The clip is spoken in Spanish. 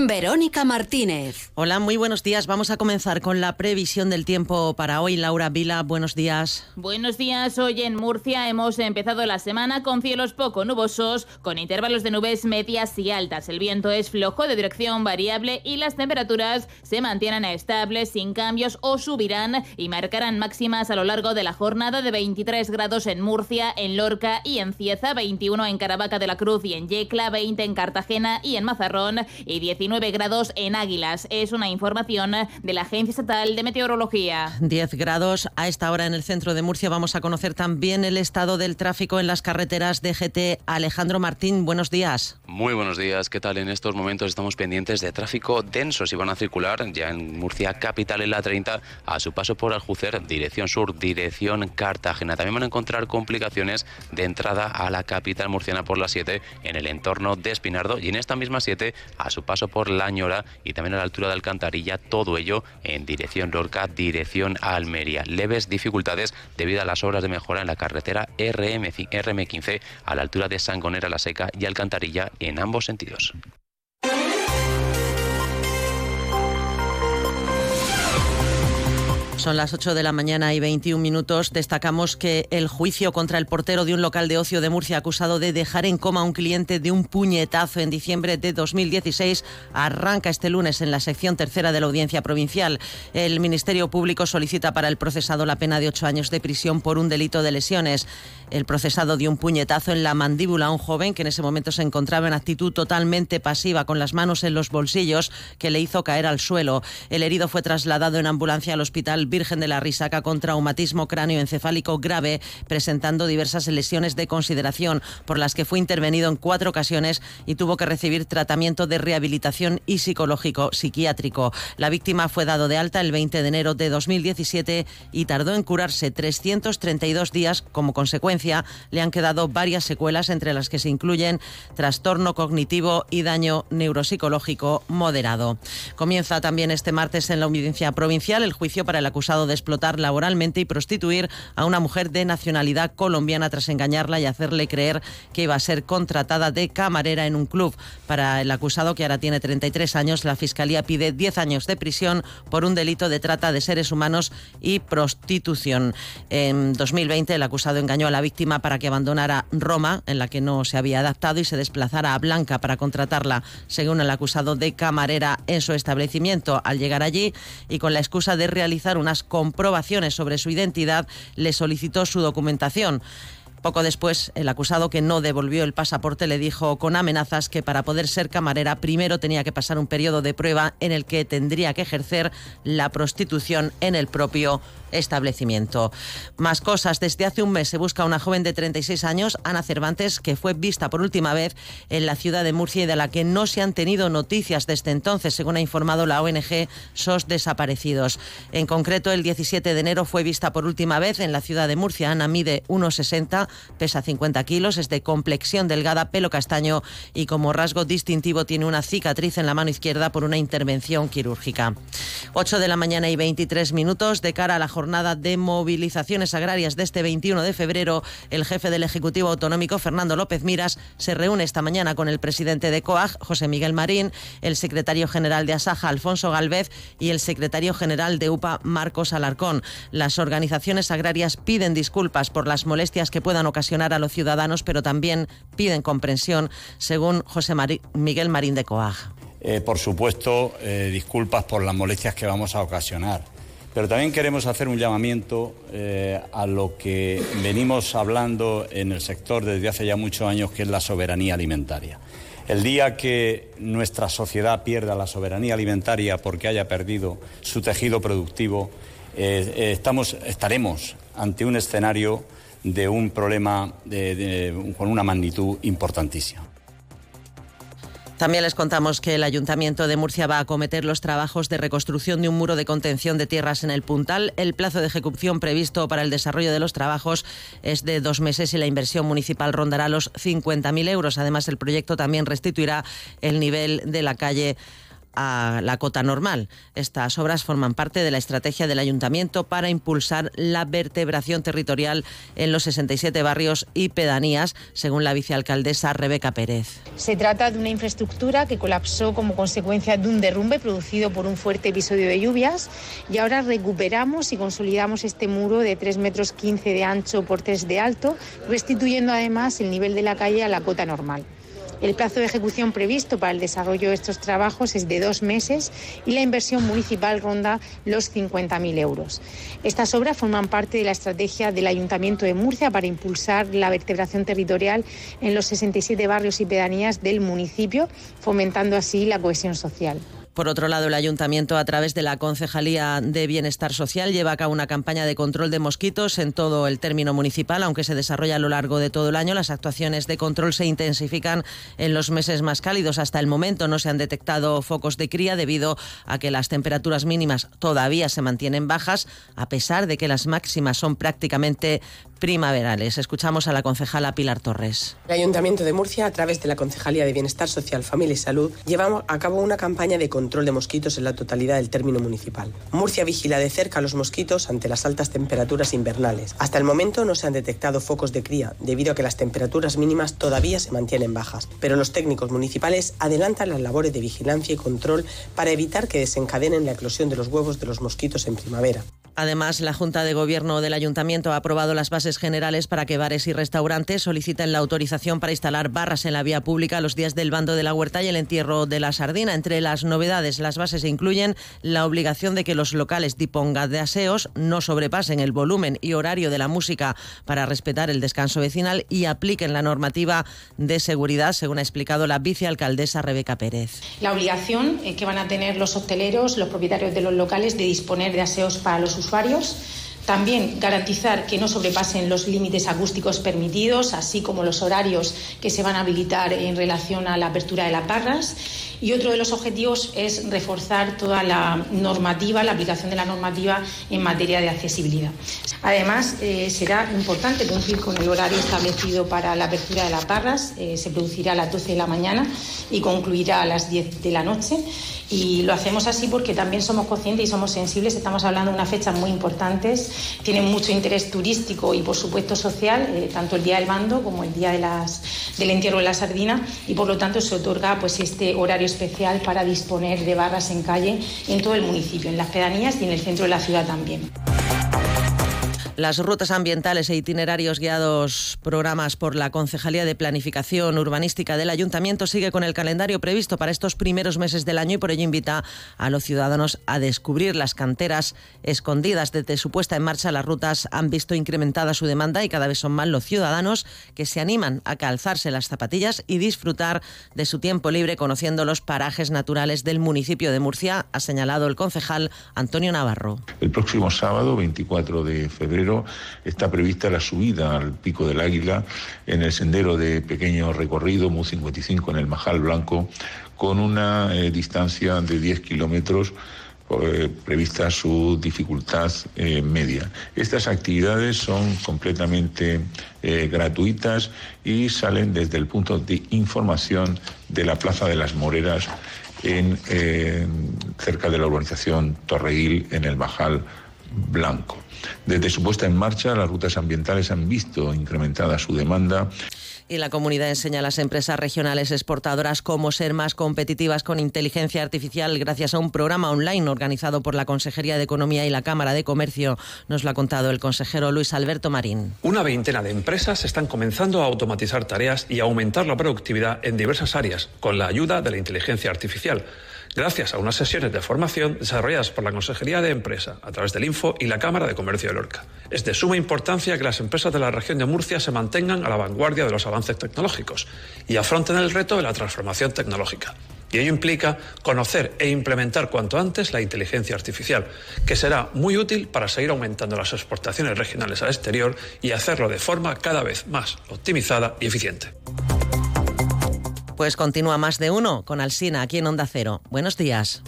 Verónica Martínez. Hola, muy buenos días. Vamos a comenzar con la previsión del tiempo para hoy. Laura Vila, buenos días. Buenos días. Hoy en Murcia hemos empezado la semana con cielos poco nubosos, con intervalos de nubes medias y altas. El viento es flojo de dirección variable y las temperaturas se mantienen estables, sin cambios o subirán y marcarán máximas a lo largo de la jornada de 23 grados en Murcia, en Lorca y en Cieza, 21 en Caravaca de la Cruz y en Yecla, 20 en Cartagena y en Mazarrón y 19 grados en Águilas. Es una información de la Agencia Estatal de Meteorología. 10 grados a esta hora en el centro de Murcia. Vamos a conocer también el estado del tráfico en las carreteras de GT. Alejandro Martín, buenos días. Muy buenos días. ¿Qué tal? En estos momentos estamos pendientes de tráfico denso. Si van a circular ya en Murcia capital en la 30 a su paso por Aljucer, dirección sur, dirección Cartagena. También van a encontrar complicaciones de entrada a la capital murciana por la 7 en el entorno de Espinardo y en esta misma 7 a su paso por por La Ñora y también a la altura de Alcantarilla, todo ello en dirección Lorca, dirección Almería. Leves dificultades debido a las obras de mejora en la carretera RM, RM15 a la altura de Sangonera la Seca y Alcantarilla en ambos sentidos. Son las 8 de la mañana y 21 minutos. Destacamos que el juicio contra el portero de un local de ocio de Murcia acusado de dejar en coma a un cliente de un puñetazo en diciembre de 2016 arranca este lunes en la sección tercera de la Audiencia Provincial. El Ministerio Público solicita para el procesado la pena de ocho años de prisión por un delito de lesiones. El procesado dio un puñetazo en la mandíbula a un joven que en ese momento se encontraba en actitud totalmente pasiva con las manos en los bolsillos que le hizo caer al suelo. El herido fue trasladado en ambulancia al hospital Virgen de la Risaca con traumatismo cráneoencefálico grave, presentando diversas lesiones de consideración, por las que fue intervenido en cuatro ocasiones y tuvo que recibir tratamiento de rehabilitación y psicológico psiquiátrico. La víctima fue dado de alta el 20 de enero de 2017 y tardó en curarse 332 días. Como consecuencia, le han quedado varias secuelas, entre las que se incluyen trastorno cognitivo y daño neuropsicológico moderado. Comienza también este martes en la audiencia provincial el juicio para el acusado de explotar laboralmente y prostituir a una mujer de nacionalidad colombiana tras engañarla y hacerle creer que iba a ser contratada de camarera en un club. Para el acusado, que ahora tiene 33 años, la Fiscalía pide 10 años de prisión por un delito de trata de seres humanos y prostitución. En 2020, el acusado engañó a la víctima para que abandonara Roma, en la que no se había adaptado, y se desplazara a Blanca para contratarla, según el acusado, de camarera en su establecimiento. Al llegar allí y con la excusa de realizar una comprobaciones sobre su identidad, le solicitó su documentación. Poco después, el acusado que no devolvió el pasaporte le dijo con amenazas que para poder ser camarera primero tenía que pasar un periodo de prueba en el que tendría que ejercer la prostitución en el propio establecimiento. Más cosas. Desde hace un mes se busca una joven de 36 años, Ana Cervantes, que fue vista por última vez en la ciudad de Murcia y de la que no se han tenido noticias desde entonces, según ha informado la ONG SOS Desaparecidos. En concreto, el 17 de enero fue vista por última vez en la ciudad de Murcia. Ana mide 1,60, pesa 50 kilos, es de complexión delgada, pelo castaño y como rasgo distintivo tiene una cicatriz en la mano izquierda por una intervención quirúrgica. 8 de la mañana y 23 minutos de cara a la jornada de movilizaciones agrarias de este 21 de febrero, el jefe del Ejecutivo Autonómico, Fernando López Miras, se reúne esta mañana con el presidente de COAG, José Miguel Marín, el secretario general de Asaja, Alfonso Galvez, y el secretario general de UPA, Marcos Alarcón. Las organizaciones agrarias piden disculpas por las molestias que puedan ocasionar a los ciudadanos, pero también piden comprensión, según José Miguel Marín de COAG. Eh, por supuesto, eh, disculpas por las molestias que vamos a ocasionar. Pero también queremos hacer un llamamiento eh, a lo que venimos hablando en el sector desde hace ya muchos años, que es la soberanía alimentaria. El día que nuestra sociedad pierda la soberanía alimentaria porque haya perdido su tejido productivo, estamos, estaremos ante un escenario de un problema con una magnitud importantísima. También les contamos que el Ayuntamiento de Murcia va a acometer los trabajos de reconstrucción de un muro de contención de tierras en el Puntal. El plazo de ejecución previsto para el desarrollo de los trabajos es de dos meses y la inversión municipal rondará los 50.000 euros. Además, el proyecto también restituirá el nivel de la calle a la cota normal. Estas obras forman parte de la estrategia del ayuntamiento para impulsar la vertebración territorial en los 67 barrios y pedanías, según la vicealcaldesa Rebeca Pérez. Se trata de una infraestructura que colapsó como consecuencia de un derrumbe producido por un fuerte episodio de lluvias y ahora recuperamos y consolidamos este muro de 3 metros 15 de ancho por 3 de alto, restituyendo además el nivel de la calle a la cota normal. El plazo de ejecución previsto para el desarrollo de estos trabajos es de dos meses y la inversión municipal ronda los 50.000 euros. Estas obras forman parte de la estrategia del Ayuntamiento de Murcia para impulsar la vertebración territorial en los 67 barrios y pedanías del municipio, fomentando así la cohesión social. Por otro lado, el ayuntamiento, a través de la Concejalía de Bienestar Social, lleva a cabo una campaña de control de mosquitos en todo el término municipal, aunque se desarrolla a lo largo de todo el año. Las actuaciones de control se intensifican en los meses más cálidos. Hasta el momento no se han detectado focos de cría debido a que las temperaturas mínimas todavía se mantienen bajas, a pesar de que las máximas son prácticamente primaverales. Escuchamos a la concejala Pilar Torres. El Ayuntamiento de Murcia, a través de la Concejalía de Bienestar Social, Familia y Salud, lleva a cabo una campaña de control de mosquitos en la totalidad del término municipal. Murcia vigila de cerca a los mosquitos ante las altas temperaturas invernales. Hasta el momento no se han detectado focos de cría, debido a que las temperaturas mínimas todavía se mantienen bajas, pero los técnicos municipales adelantan las labores de vigilancia y control para evitar que desencadenen la eclosión de los huevos de los mosquitos en primavera. Además, la Junta de Gobierno del Ayuntamiento ha aprobado las bases generales para que bares y restaurantes soliciten la autorización para instalar barras en la vía pública los días del bando de la huerta y el entierro de la sardina. Entre las novedades, las bases incluyen la obligación de que los locales dipongan de aseos no sobrepasen el volumen y horario de la música para respetar el descanso vecinal y apliquen la normativa de seguridad, según ha explicado la vicealcaldesa Rebeca Pérez. La obligación que van a tener los hosteleros, los propietarios de los locales, de disponer de aseos para los usuarios usuarios. También garantizar que no sobrepasen los límites acústicos permitidos, así como los horarios que se van a habilitar en relación a la apertura de las barras. Y otro de los objetivos es reforzar toda la normativa, la aplicación de la normativa en materia de accesibilidad. Además, eh, será importante cumplir con el horario establecido para la apertura de las barras. Eh, se producirá a las 12 de la mañana y concluirá a las 10 de la noche. Y lo hacemos así porque también somos conscientes y somos sensibles. Estamos hablando de unas fechas muy importantes, tienen mucho interés turístico y, por supuesto, social, eh, tanto el día del bando como el día de las, del entierro de la sardina, y por lo tanto se otorga pues, este horario especial para disponer de barras en calle en todo el municipio, en las pedanías y en el centro de la ciudad también. Las rutas ambientales e itinerarios guiados programas por la Concejalía de Planificación Urbanística del Ayuntamiento sigue con el calendario previsto para estos primeros meses del año y por ello invita a los ciudadanos a descubrir las canteras escondidas. Desde su puesta en marcha las rutas han visto incrementada su demanda y cada vez son más los ciudadanos que se animan a calzarse las zapatillas y disfrutar de su tiempo libre conociendo los parajes naturales del municipio de Murcia, ha señalado el concejal Antonio Navarro. El próximo sábado, 24 de febrero, está prevista la subida al Pico del Águila en el sendero de pequeño recorrido MU 55 en el Majal Blanco con una eh, distancia de 10 kilómetros eh, prevista su dificultad eh, media. Estas actividades son completamente gratuitas y salen desde el punto de información de la Plaza de las Moreras en, cerca de la urbanización Torreguil en el Majal Blanco. Desde su puesta en marcha, las rutas ambientales han visto incrementada su demanda. Y la comunidad enseña a las empresas regionales exportadoras cómo ser más competitivas con inteligencia artificial gracias a un programa online organizado por la Consejería de Economía y la Cámara de Comercio. Nos lo ha contado el consejero Luis Alberto Marín. Una veintena de empresas están comenzando a automatizar tareas y aumentar la productividad en diversas áreas con la ayuda de la inteligencia artificial gracias a unas sesiones de formación desarrolladas por la Consejería de Empresa a través del Info y la Cámara de Comercio de Lorca. Es de suma importancia que las empresas de la región de Murcia se mantengan a la vanguardia de los avances tecnológicos y afronten el reto de la transformación tecnológica. Y ello implica conocer e implementar cuanto antes la inteligencia artificial, que será muy útil para seguir aumentando las exportaciones regionales al exterior y hacerlo de forma cada vez más optimizada y eficiente. Pues continúa más de uno con Alsina aquí en Onda Cero. Buenos días.